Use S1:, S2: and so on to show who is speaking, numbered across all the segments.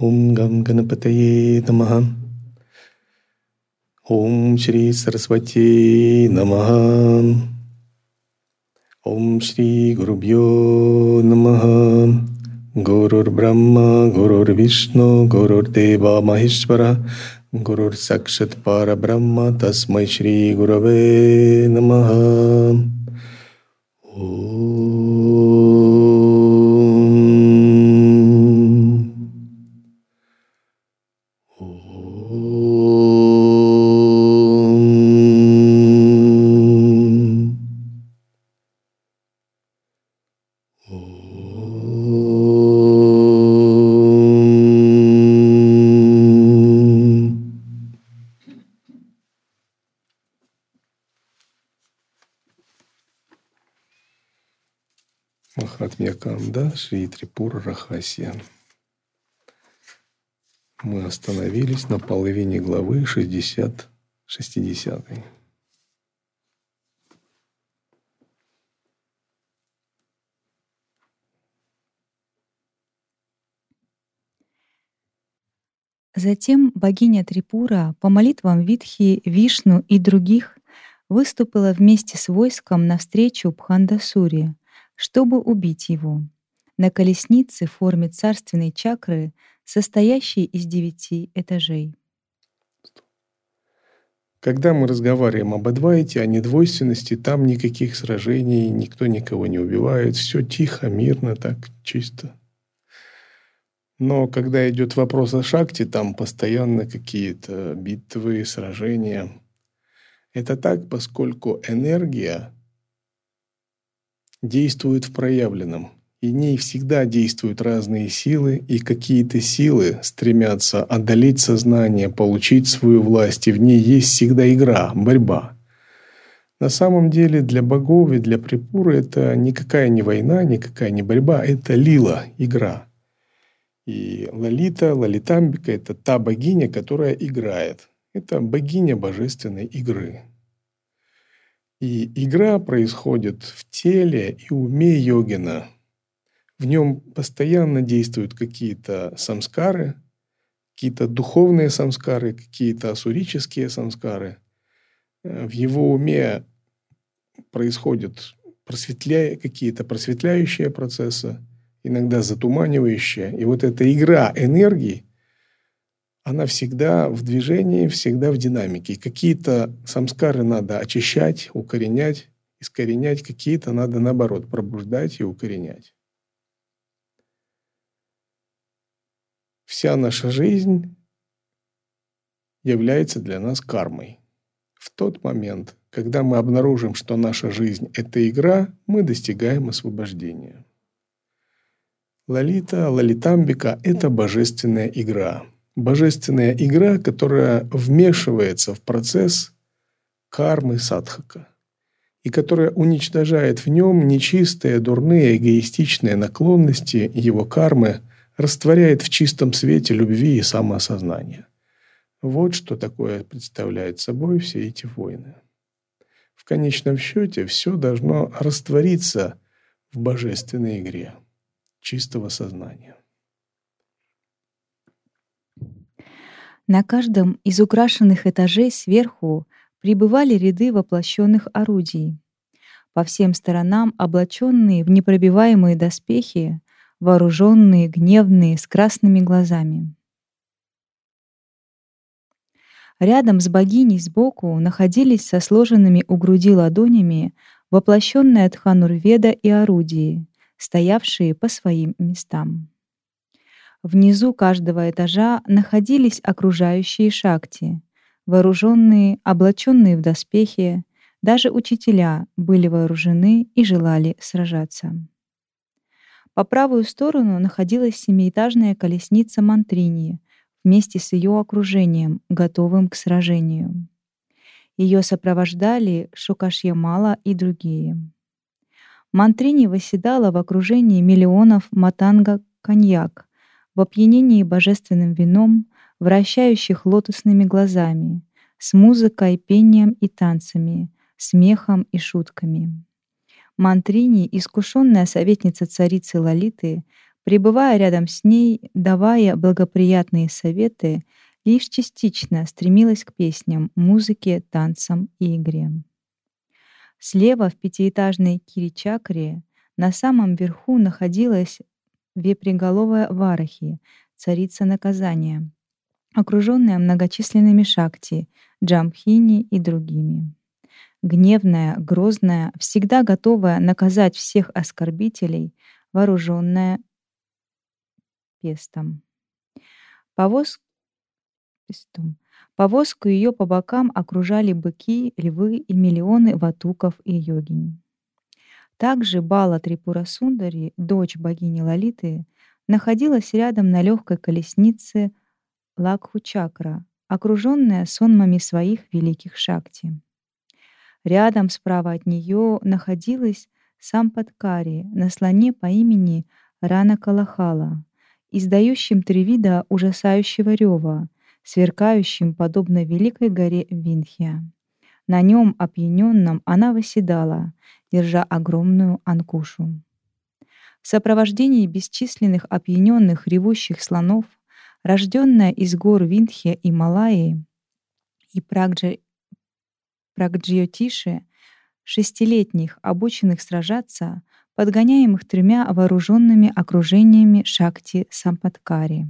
S1: ओम गम गणपत नम। ओम श्री सरस्वती नमः। ओम श्री गुरुभ्यो नम। गुरुर्ब्रह्मा, गुरुर्विष्णु, गुरुर्देवा महेश्वर गुरुर्साक्षात् परब्रह्म तस्मै श्री गुरवे नमः। ओ Намаха. Махатмьяканда Шри Трипура Рахасия. Мы остановились на половине главы 60 60
S2: Затем богиня Трипура по молитвам Витхи, Вишну и других выступила вместе с войском навстречу Бхандасуре, чтобы убить его. На колеснице в форме царственной чакры, состоящей из девяти этажей.
S1: Когда мы разговариваем об Адвайте, о недвойственности, там никаких сражений, никто никого не убивает, все тихо, мирно, так чисто. Но когда идет вопрос о шахте, там постоянно какие-то битвы, сражения. Это так, поскольку энергия действует в проявленном. И ней всегда действуют разные силы, и какие-то силы стремятся одолеть сознание, получить свою власть, и в ней есть всегда игра, борьба. На самом деле для богов и для Припуры это никакая не война, никакая не борьба, это лила, игра – и Лалита, Лалитамбика – это та богиня, которая играет. Это богиня божественной игры. И игра происходит в теле и уме йогина. В нем постоянно действуют какие-то самскары, какие-то духовные самскары, какие-то асурические самскары. В его уме происходят просветля... какие-то просветляющие процессы – иногда затуманивающая. И вот эта игра энергии, она всегда в движении, всегда в динамике. Какие-то самскары надо очищать, укоренять, искоренять, какие-то надо наоборот пробуждать и укоренять. Вся наша жизнь является для нас кармой. В тот момент, когда мы обнаружим, что наша жизнь – это игра, мы достигаем освобождения. Лалита, лалитамбика – это божественная игра. Божественная игра, которая вмешивается в процесс кармы садхака и которая уничтожает в нем нечистые, дурные, эгоистичные наклонности его кармы, растворяет в чистом свете любви и самоосознания. Вот что такое представляет собой все эти войны. В конечном счете все должно раствориться в божественной игре чистого сознания.
S2: На каждом из украшенных этажей сверху прибывали ряды воплощенных орудий. По всем сторонам облаченные в непробиваемые доспехи, вооруженные, гневные, с красными глазами. Рядом с богиней сбоку находились со сложенными у груди ладонями воплощенные Тханурведа и орудия, стоявшие по своим местам. Внизу каждого этажа находились окружающие шахти, вооруженные, облаченные в доспехи, даже учителя были вооружены и желали сражаться. По правую сторону находилась семиэтажная колесница Мантрини вместе с ее окружением, готовым к сражению. Ее сопровождали Шукашьямала и другие. Мантрини восседала в окружении миллионов матанга-коньяк, в опьянении божественным вином, вращающих лотосными глазами, с музыкой, пением и танцами, смехом и шутками. Мантрини, искушенная советница царицы Лалиты, Пребывая рядом с ней, давая благоприятные советы, лишь частично стремилась к песням, музыке, танцам и игре. Слева в пятиэтажной киричакре на самом верху находилась вепреголовая Варахи, царица наказания, окруженная многочисленными шакти, джамхини и другими. Гневная, грозная, всегда готовая наказать всех оскорбителей, вооруженная пестом. Повоз... Пестом. Повозку ее по бокам окружали быки, львы и миллионы ватуков и йогинь. Также Бала Трипура Сундари, дочь богини Лалиты, находилась рядом на легкой колеснице Лакху-чакра, окруженная сонмами своих великих шакти. Рядом справа от нее находилась Сампаткари на слоне по имени Рана Калахала, издающим три вида ужасающего рева, сверкающим подобно великой горе Винхия. На нем, опьяненном, она восседала, держа огромную анкушу. В сопровождении бесчисленных опьяненных ревущих слонов, рожденная из гор Виндхи и Малайи и Прагджи... Прагджиотиши, шестилетних, обученных сражаться, подгоняемых тремя вооруженными окружениями Шакти Сампаткари.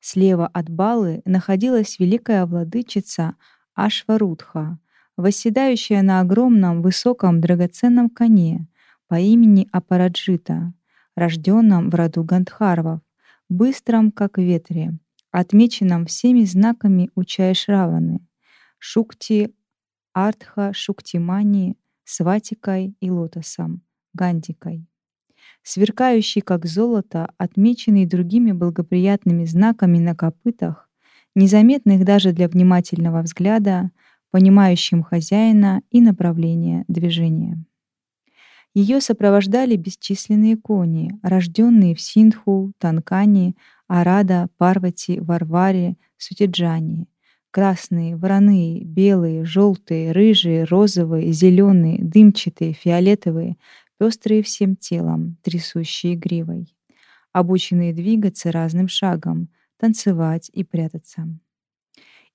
S2: Слева от Балы находилась великая владычица Ашварудха, восседающая на огромном высоком драгоценном коне по имени Апараджита, рожденном в роду Гандхарвов, быстром как ветре, отмеченном всеми знаками Учайшраваны, Шукти, Артха, Шуктимани, Сватикой и Лотосом, Гандикой. Сверкающий как золото, отмеченный другими благоприятными знаками на копытах, незаметных даже для внимательного взгляда, понимающим хозяина и направление движения. Ее сопровождали бесчисленные кони, рожденные в Синдху, Танкани, Арада, Парвати, Варваре, Сутиджани. Красные, вороные, белые, желтые, рыжие, розовые, зеленые, дымчатые, фиолетовые, пестрые всем телом, трясущие гривой. Обученные двигаться разным шагом, танцевать и прятаться.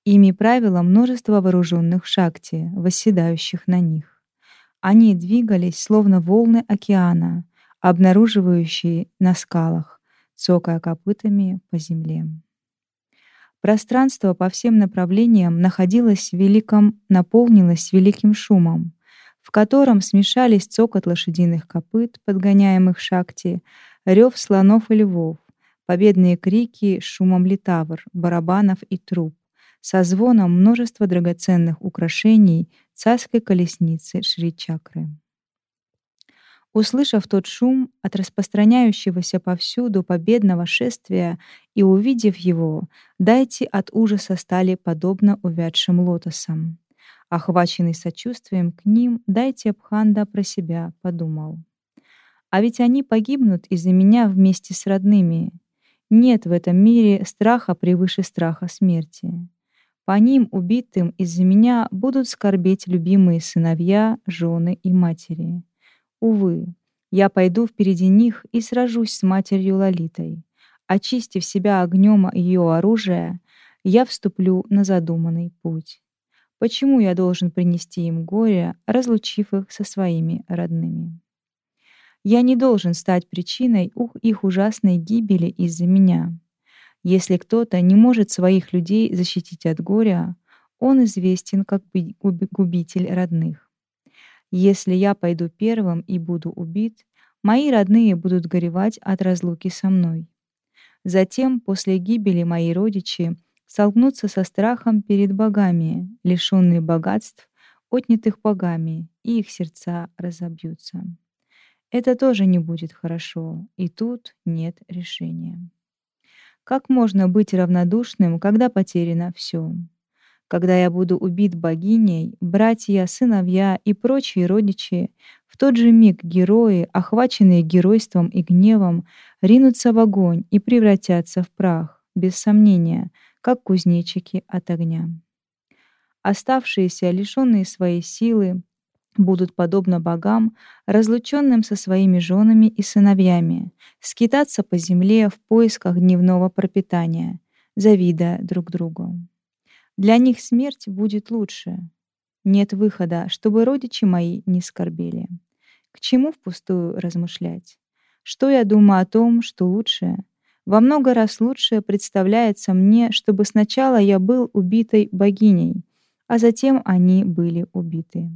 S2: Ими правило множество вооруженных шакти, восседающих на них. Они двигались, словно волны океана, обнаруживающие на скалах, цокая копытами по земле. Пространство по всем направлениям находилось в великом, наполнилось великим шумом, в котором смешались цокот лошадиных копыт, подгоняемых шакти, рев слонов и львов, победные крики шумом литавр, барабанов и труб, со звоном множества драгоценных украшений царской колесницы Шри-чакры. Услышав тот шум от распространяющегося повсюду победного шествия и увидев его, дайте от ужаса стали подобно увядшим лотосам. Охваченный сочувствием к ним, дайте Абханда про себя подумал. А ведь они погибнут из-за меня вместе с родными. Нет в этом мире страха превыше страха смерти. По ним, убитым из-за меня, будут скорбеть любимые сыновья, жены и матери. Увы, я пойду впереди них и сражусь с матерью Лолитой. Очистив себя огнем ее оружия, я вступлю на задуманный путь. Почему я должен принести им горе, разлучив их со своими родными? Я не должен стать причиной их ужасной гибели из-за меня. Если кто-то не может своих людей защитить от горя, он известен как губитель родных. Если я пойду первым и буду убит, мои родные будут горевать от разлуки со мной. Затем, после гибели мои родичи столкнутся со страхом перед богами, лишенные богатств, отнятых богами, и их сердца разобьются. Это тоже не будет хорошо, и тут нет решения. Как можно быть равнодушным, когда потеряно все? Когда я буду убит богиней, братья, сыновья и прочие родичи, в тот же миг герои, охваченные геройством и гневом, ринутся в огонь и превратятся в прах, без сомнения, как кузнечики от огня. Оставшиеся, лишенные своей силы, будут, подобно богам, разлученным со своими женами и сыновьями, скитаться по земле в поисках дневного пропитания, завидуя друг другу. Для них смерть будет лучше. Нет выхода, чтобы родичи мои не скорбели. К чему впустую размышлять? Что я думаю о том, что лучше? Во много раз лучше представляется мне, чтобы сначала я был убитой богиней, а затем они были убиты.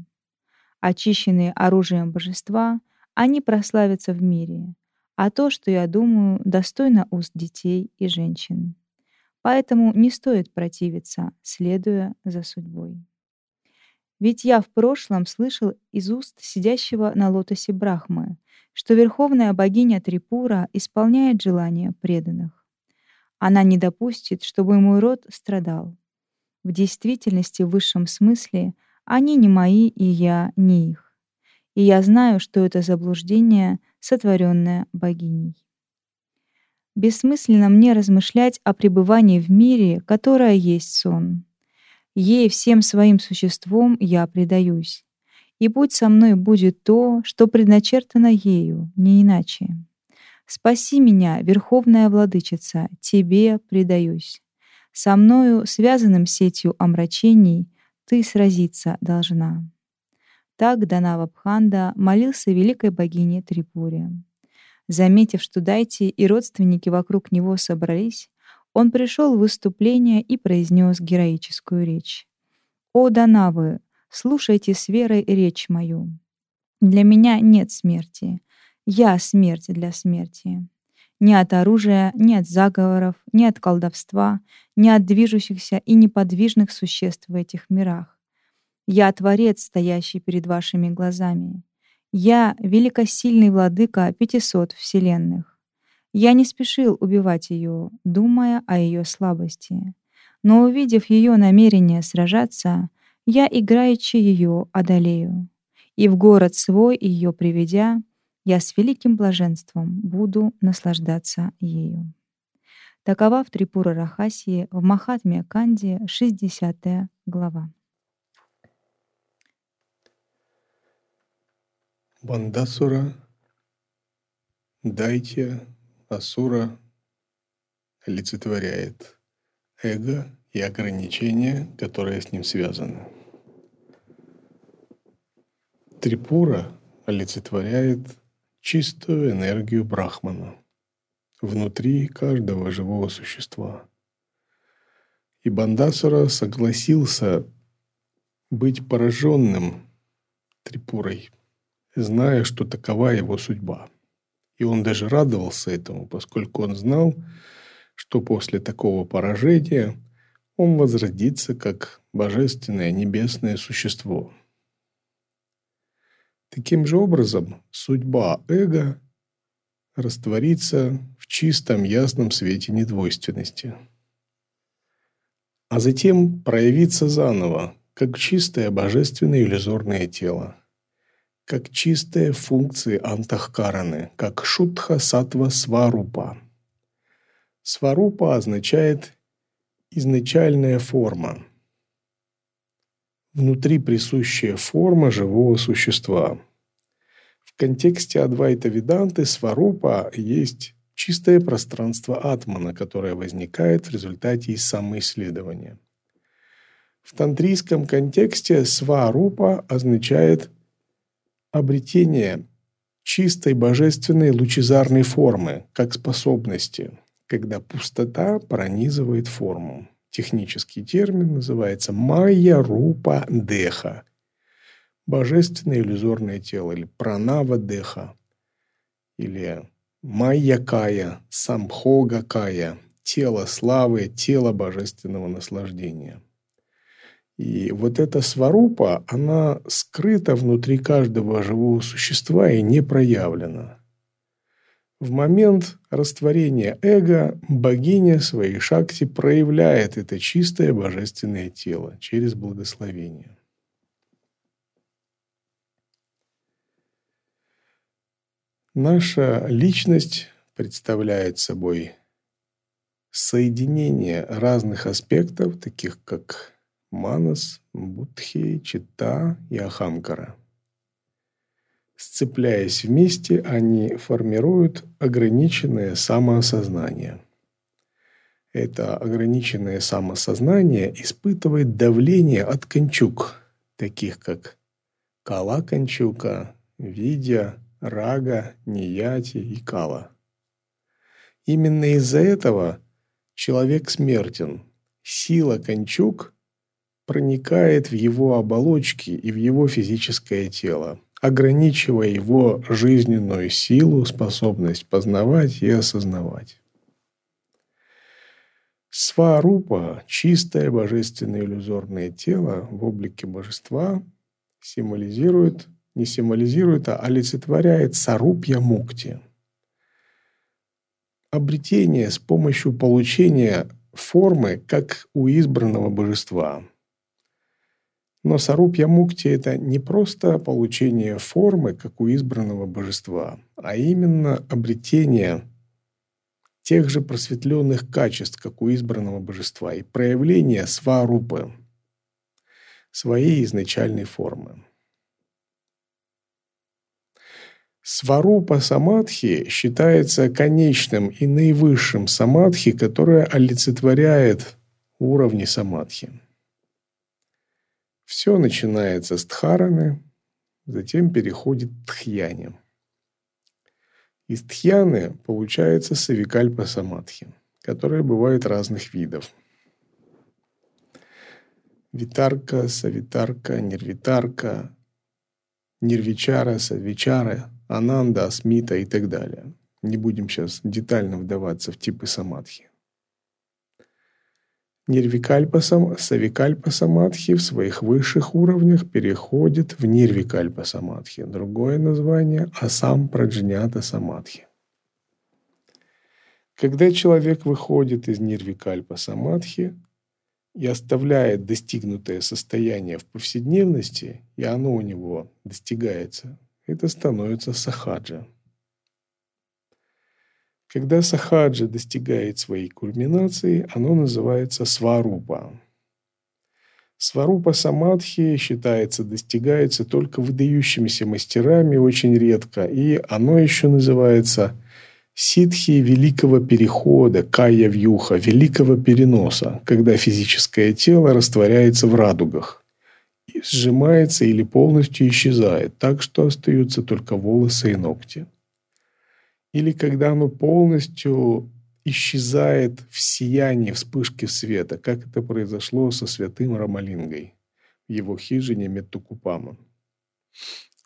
S2: Очищенные оружием божества, они прославятся в мире, а то, что я думаю, достойно уст детей и женщин. Поэтому не стоит противиться, следуя за судьбой. Ведь я в прошлом слышал из уст сидящего на лотосе Брахмы, что верховная богиня Трипура исполняет желания преданных. Она не допустит, чтобы мой род страдал. В действительности, в высшем смысле, они не мои, и я не их. И я знаю, что это заблуждение, сотворенное богиней. Бессмысленно мне размышлять о пребывании в мире, которое есть сон. Ей всем своим существом я предаюсь и будь со мной будет то, что предначертано ею, не иначе. Спаси меня, Верховная Владычица, Тебе предаюсь. Со мною, связанным сетью омрачений, Ты сразиться должна. Так Данава Бханда молился великой богине Трипуре. Заметив, что Дайти и родственники вокруг него собрались, он пришел в выступление и произнес героическую речь. «О, Данавы, Слушайте с верой речь мою. Для меня нет смерти. Я смерть для смерти. Ни от оружия, ни от заговоров, ни от колдовства, ни от движущихся и неподвижных существ в этих мирах. Я Творец, стоящий перед вашими глазами. Я — великосильный владыка пятисот вселенных. Я не спешил убивать ее, думая о ее слабости. Но увидев ее намерение сражаться, я играючи ее одолею, и в город свой ее приведя, я с великим блаженством буду наслаждаться ею. Такова в Трипура Рахасии в Махатме Канди 60 глава.
S1: Бандасура, Дайтя, Асура олицетворяет эго и ограничения, которые с ним связаны. Трипура олицетворяет чистую энергию Брахмана внутри каждого живого существа. И Бандасура согласился быть пораженным Трипурой, зная, что такова его судьба. И он даже радовался этому, поскольку он знал, что после такого поражения он возродится как божественное небесное существо. Таким же образом, судьба эго растворится в чистом ясном свете недвойственности, а затем проявится заново, как чистое божественное иллюзорное тело, как чистые функции антахкараны, как шутха сатва сварупа. Сварупа означает изначальная форма, внутри присущая форма живого существа. В контексте Адвайта Веданты Сварупа есть чистое пространство атмана, которое возникает в результате самоисследования. В тантрийском контексте сварупа означает обретение чистой божественной лучезарной формы, как способности – когда пустота пронизывает форму. Технический термин называется майя рупа деха. Божественное иллюзорное тело или пранава деха. Или майя кая, самхога кая. Тело славы, тело божественного наслаждения. И вот эта сварупа, она скрыта внутри каждого живого существа и не проявлена. В момент растворения эго богиня своей шакти проявляет это чистое божественное тело через благословение. Наша личность представляет собой соединение разных аспектов, таких как манас, будхи, чита и ахамкара – Сцепляясь вместе, они формируют ограниченное самоосознание. Это ограниченное самосознание испытывает давление от кончук, таких как Кала кончука, Видя, Рага, Нияти и Кала. Именно из-за этого человек смертен. Сила кончук проникает в его оболочки и в его физическое тело, ограничивая его жизненную силу, способность познавать и осознавать. Сварупа, чистое божественное иллюзорное тело в облике божества, символизирует, не символизирует, а олицетворяет сарупья мукти. Обретение с помощью получения формы, как у избранного божества. Но сарупья мукти – это не просто получение формы, как у избранного божества, а именно обретение – тех же просветленных качеств, как у избранного божества, и проявление сварупы, своей изначальной формы. Сварупа самадхи считается конечным и наивысшим самадхи, которое олицетворяет уровни самадхи. Все начинается с дхараны, затем переходит к тхьяне. Из тхьяны получается савикальпа самадхи, которая бывает разных видов. Витарка, савитарка, нервитарка, нервичара, савичара, ананда, асмита и так далее. Не будем сейчас детально вдаваться в типы самадхи. Нирвикальпа Савикальпа Самадхи в своих высших уровнях переходит в Нирвикальпа Самадхи. Другое название – Асам Праджнята Самадхи. Когда человек выходит из Нирвикальпа Самадхи и оставляет достигнутое состояние в повседневности, и оно у него достигается, это становится сахаджа. Когда сахаджа достигает своей кульминации, оно называется сварупа. Сварупа самадхи считается, достигается только выдающимися мастерами очень редко, и оно еще называется ситхи великого перехода, кая вьюха, великого переноса, когда физическое тело растворяется в радугах и сжимается или полностью исчезает, так что остаются только волосы и ногти или когда оно полностью исчезает в сиянии вспышки света, как это произошло со святым Рамалингой в его хижине Меттукупама.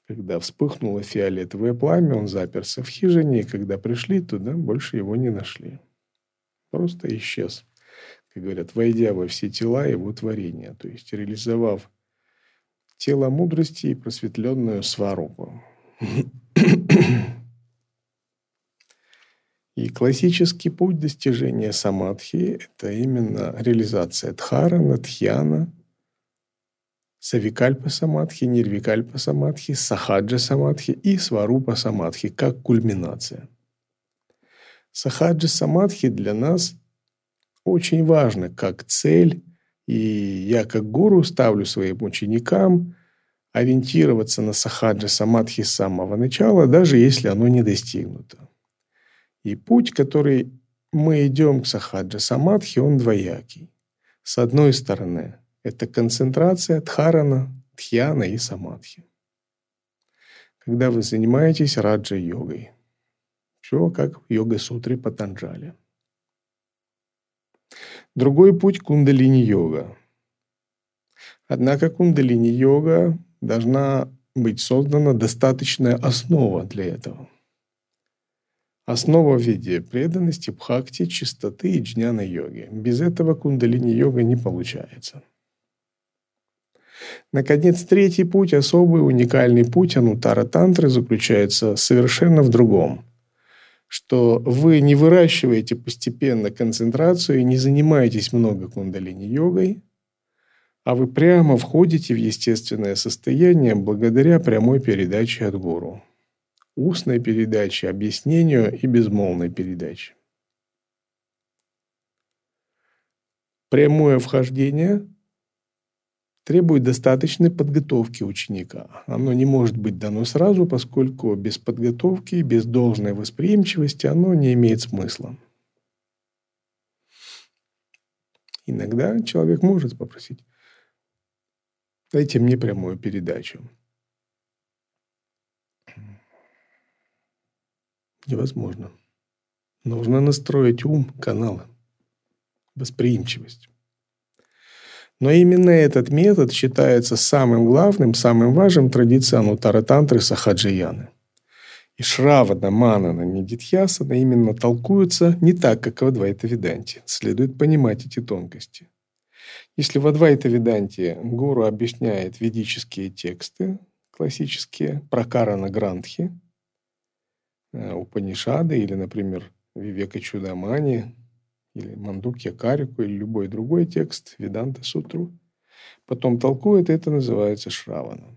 S1: Когда вспыхнуло фиолетовое пламя, он заперся в хижине, и когда пришли туда, больше его не нашли. Просто исчез, как говорят, войдя во все тела его творения, то есть реализовав тело мудрости и просветленную сварупу. И классический путь достижения самадхи – это именно реализация дхарана, дхьяна, савикальпа самадхи, нирвикальпа самадхи, сахаджа самадхи и сварупа самадхи как кульминация. Сахаджа самадхи для нас очень важно как цель, и я как гуру ставлю своим ученикам ориентироваться на сахаджа самадхи с самого начала, даже если оно не достигнуто. И путь, который мы идем к сахаджа самадхи, он двоякий. С одной стороны, это концентрация дхарана, дхьяна и самадхи. Когда вы занимаетесь раджа-йогой. Все как в йога-сутре Патанджали. Другой путь – кундалини-йога. Однако кундалини-йога должна быть создана достаточная основа для этого – Основа в виде преданности, бхакти, чистоты и джняна-йоги. Без этого кундалини-йога не получается. Наконец, третий путь, особый уникальный путь анутара тантры заключается совершенно в другом. Что вы не выращиваете постепенно концентрацию и не занимаетесь много кундалини-йогой, а вы прямо входите в естественное состояние благодаря прямой передаче от гуру устной передачи, объяснению и безмолвной передачи. Прямое вхождение требует достаточной подготовки ученика. Оно не может быть дано сразу, поскольку без подготовки, без должной восприимчивости оно не имеет смысла. Иногда человек может попросить, дайте мне прямую передачу. Невозможно. Нужно настроить ум, каналы, восприимчивость. Но именно этот метод считается самым главным, самым важным традициям Утара-тантры Сахаджияны. И Шравана, Манана, Нидитьясана именно толкуются не так, как в Адвайта Веданте. Следует понимать эти тонкости. Если в Адвайта Веданте гуру объясняет ведические тексты, классические, пракарана грантхи, Упанишады или, например, Вивека Чудамани, или Мандукья Карику, или любой другой текст, Веданта Сутру. Потом толкует, это называется Шравана.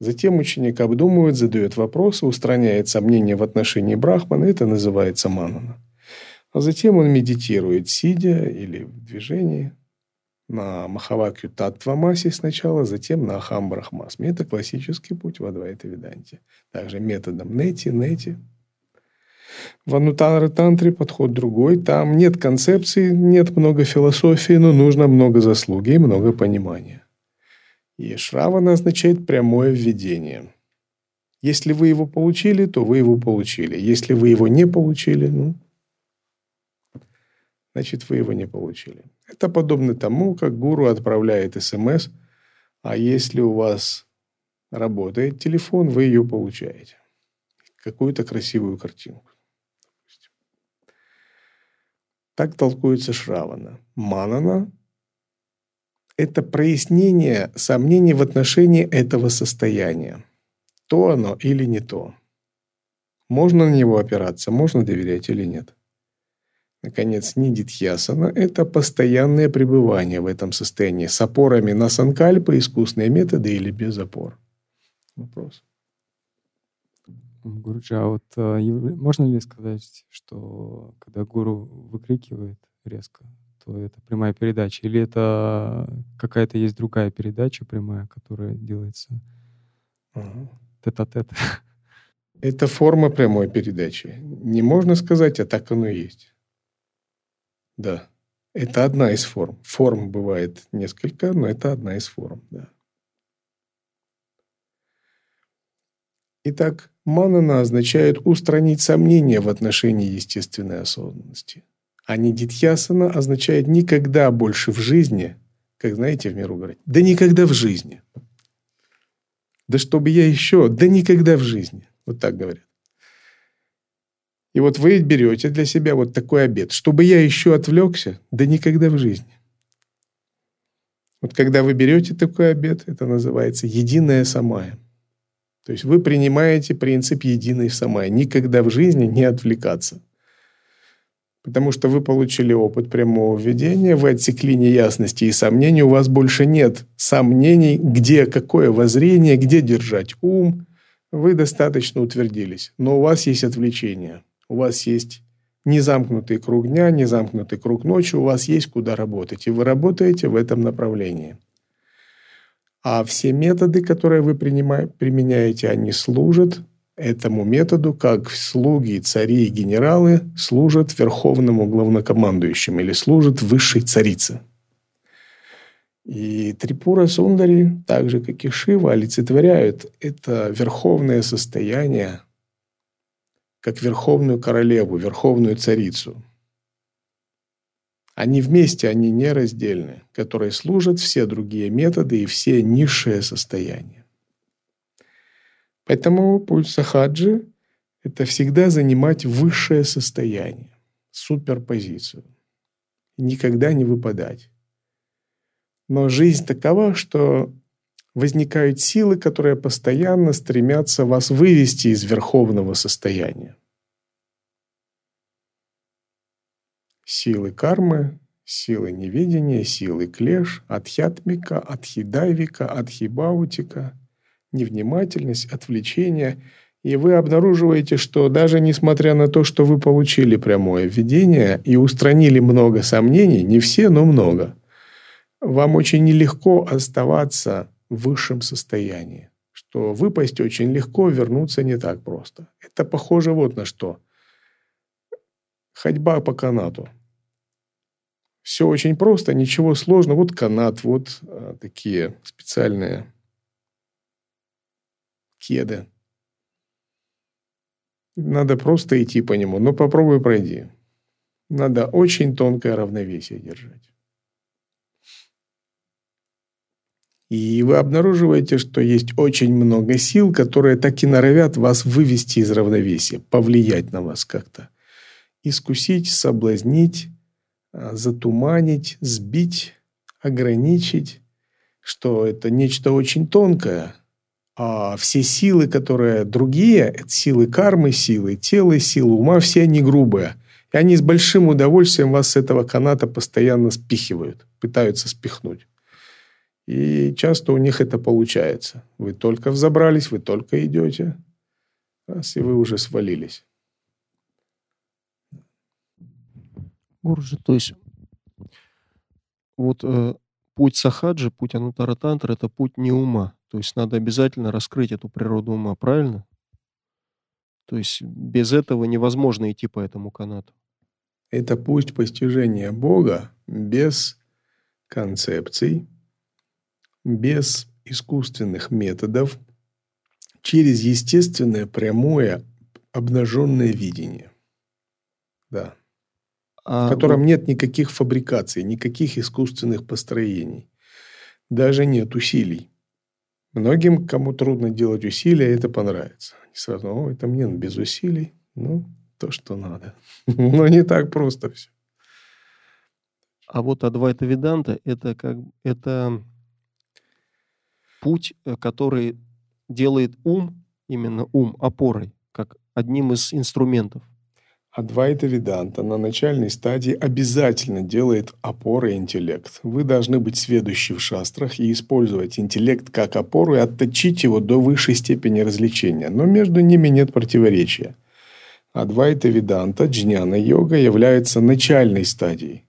S1: Затем ученик обдумывает, задает вопросы, устраняет сомнения в отношении Брахмана, это называется Манана. А затем он медитирует, сидя или в движении, на Махавакью Таттвамасе сначала, затем на Ахам Брахмасме. Это классический путь в Адвайта Веданте. Также методом Нети, Нети – в Анутара Тантре подход другой. Там нет концепции, нет много философии, но нужно много заслуги и много понимания. И Шравана означает прямое введение. Если вы его получили, то вы его получили. Если вы его не получили, ну, значит, вы его не получили. Это подобно тому, как гуру отправляет смс, а если у вас работает телефон, вы ее получаете. Какую-то красивую картинку. Так толкуется Шравана. Манана – это прояснение сомнений в отношении этого состояния. То оно или не то. Можно на него опираться, можно доверять или нет. Наконец, нидитхьясана – это постоянное пребывание в этом состоянии с опорами на санкальпы, искусные методы или без опор. Вопрос.
S3: Гуруджи, а вот а, можно ли сказать, что когда гуру выкрикивает резко, то это прямая передача? Или это какая-то есть другая передача прямая, которая делается ага. тет-а-тет?
S1: Это форма прямой передачи. Не можно сказать, а так оно и есть. Да. Это одна из форм. Форм бывает несколько, но это одна из форм, да. Итак, манана означает устранить сомнения в отношении естественной осознанности. А нидитхьясана означает никогда больше в жизни, как знаете в миру говорят, да никогда в жизни. Да чтобы я еще, да никогда в жизни. Вот так говорят. И вот вы берете для себя вот такой обед, чтобы я еще отвлекся, да никогда в жизни. Вот когда вы берете такой обед, это называется единая самая. То есть вы принимаете принцип единой самая. Никогда в жизни не отвлекаться. Потому что вы получили опыт прямого введения, вы отсекли неясности и сомнений, у вас больше нет сомнений, где какое воззрение, где держать ум. Вы достаточно утвердились. Но у вас есть отвлечение. У вас есть незамкнутый круг дня, незамкнутый круг ночи, у вас есть куда работать. И вы работаете в этом направлении. А все методы, которые вы применяете, они служат этому методу, как слуги, цари и генералы служат верховному главнокомандующему или служат высшей царице. И Трипура Сундари, так же как и Шива, олицетворяют это верховное состояние, как верховную королеву, верховную царицу – они вместе, они нераздельны, которые служат все другие методы и все низшие состояния. Поэтому путь сахаджи – это всегда занимать высшее состояние, суперпозицию. Никогда не выпадать. Но жизнь такова, что возникают силы, которые постоянно стремятся вас вывести из верховного состояния. Силы кармы, силы неведения, силы клеш, адхятмика, адхидайвика, адхибаутика, невнимательность, отвлечение. И вы обнаруживаете, что даже несмотря на то, что вы получили прямое видение и устранили много сомнений, не все, но много, вам очень нелегко оставаться в высшем состоянии. Что выпасть очень легко, вернуться не так просто. Это похоже вот на что. Ходьба по канату. Все очень просто, ничего сложного. Вот канат, вот а, такие специальные кеды. Надо просто идти по нему. Но попробуй пройди. Надо очень тонкое равновесие держать. И вы обнаруживаете, что есть очень много сил, которые так и норовят вас вывести из равновесия, повлиять на вас как-то. Искусить, соблазнить, а, затуманить, сбить, ограничить, что это нечто очень тонкое. А все силы, которые другие, это силы кармы, силы тела, силы ума, все они грубые. И они с большим удовольствием вас с этого каната постоянно спихивают, пытаются спихнуть. И часто у них это получается. Вы только взобрались, вы только идете, раз и вы уже свалились.
S4: Гурджи, то есть вот э, путь сахаджи, путь анутара тантра – это путь не ума. То есть надо обязательно раскрыть эту природу ума, правильно? То есть без этого невозможно идти по этому канату.
S1: Это путь постижения Бога без концепций, без искусственных методов, через естественное, прямое, обнаженное видение. Да. А, в котором нет никаких фабрикаций, никаких искусственных построений. Даже нет усилий. Многим, кому трудно делать усилия, это понравится. Они сразу, о, это мне без усилий. Ну, то, что надо. Но не так просто все.
S4: А вот Адвайта Веданта это как это путь, э, который делает ум, именно ум, опорой, как одним из инструментов.
S1: Адвайта Веданта на начальной стадии обязательно делает опорой интеллект. Вы должны быть сведущи в шастрах и использовать интеллект как опору и отточить его до высшей степени развлечения. Но между ними нет противоречия. Адвайта Веданта, джняна-йога, является начальной стадией.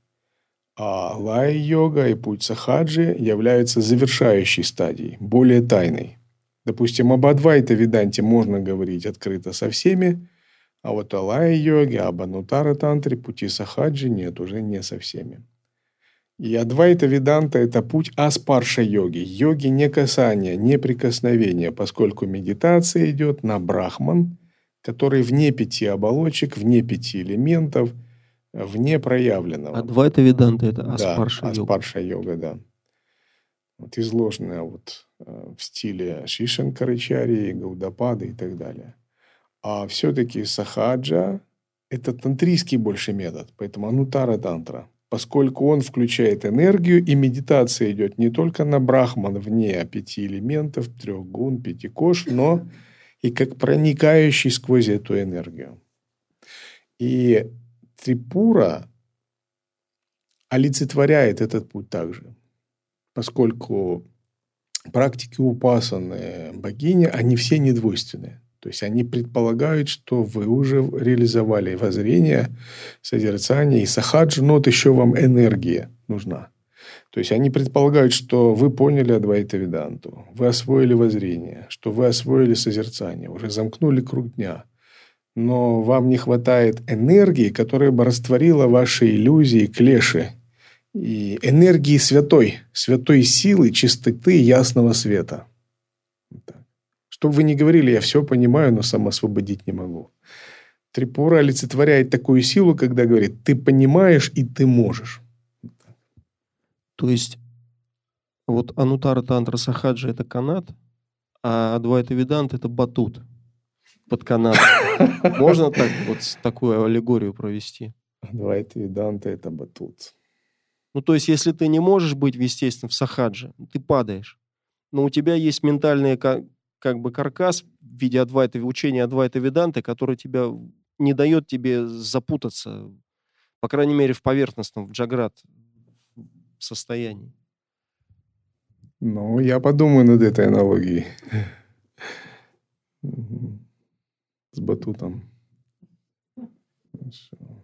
S1: А лай-йога и путь сахаджи являются завершающей стадией, более тайной. Допустим, об Адвайта Веданте можно говорить открыто со всеми, а вот анутара тантре, пути сахаджи нет, уже не со всеми. И Адвайта Веданта – это путь аспарша йоги, не касания, не прикосновения, поскольку медитация идет на брахман, который вне пяти оболочек, вне пяти элементов – вне проявленного.
S4: Адвайта Веданта – это аспарша
S1: да, йога. аспарша йога, да. Вот изложенная вот э, в стиле Шишанкарачари, Гаудапады и так далее. А все-таки сахаджа – это тантрийский больше метод, поэтому анутара тантра, поскольку он включает энергию, и медитация идет не только на брахман вне пяти элементов, трех гун, пяти кош, но и как проникающий сквозь эту энергию. И Трипура олицетворяет этот путь также, поскольку практики упасаны богини, они все недвойственные. То есть они предполагают, что вы уже реализовали воззрение, созерцание и сахаджа, но вот еще вам энергия нужна. То есть они предполагают, что вы поняли Адвайта Веданту, вы освоили воззрение, что вы освоили созерцание, уже замкнули круг дня – но вам не хватает энергии, которая бы растворила ваши иллюзии, клеши. И энергии святой, святой силы, чистоты, ясного света. Что бы вы ни говорили, я все понимаю, но сам освободить не могу. Трипура олицетворяет такую силу, когда говорит, ты понимаешь и ты можешь.
S4: То есть, вот Анутара Тантра Сахаджа – это канат, а Адвайта Видант – это батут – под канат. Можно так вот такую аллегорию провести?
S1: Адвайта Веданта – это батут.
S4: Ну, то есть, если ты не можешь быть, естественно, в сахадже, ты падаешь. Но у тебя есть ментальный как, бы каркас в виде адвайта, учения адвайта Веданты, который тебя не дает тебе запутаться, по крайней мере, в поверхностном, в джаград состоянии.
S1: Ну, я подумаю над этой аналогией с батутом. Хорошо.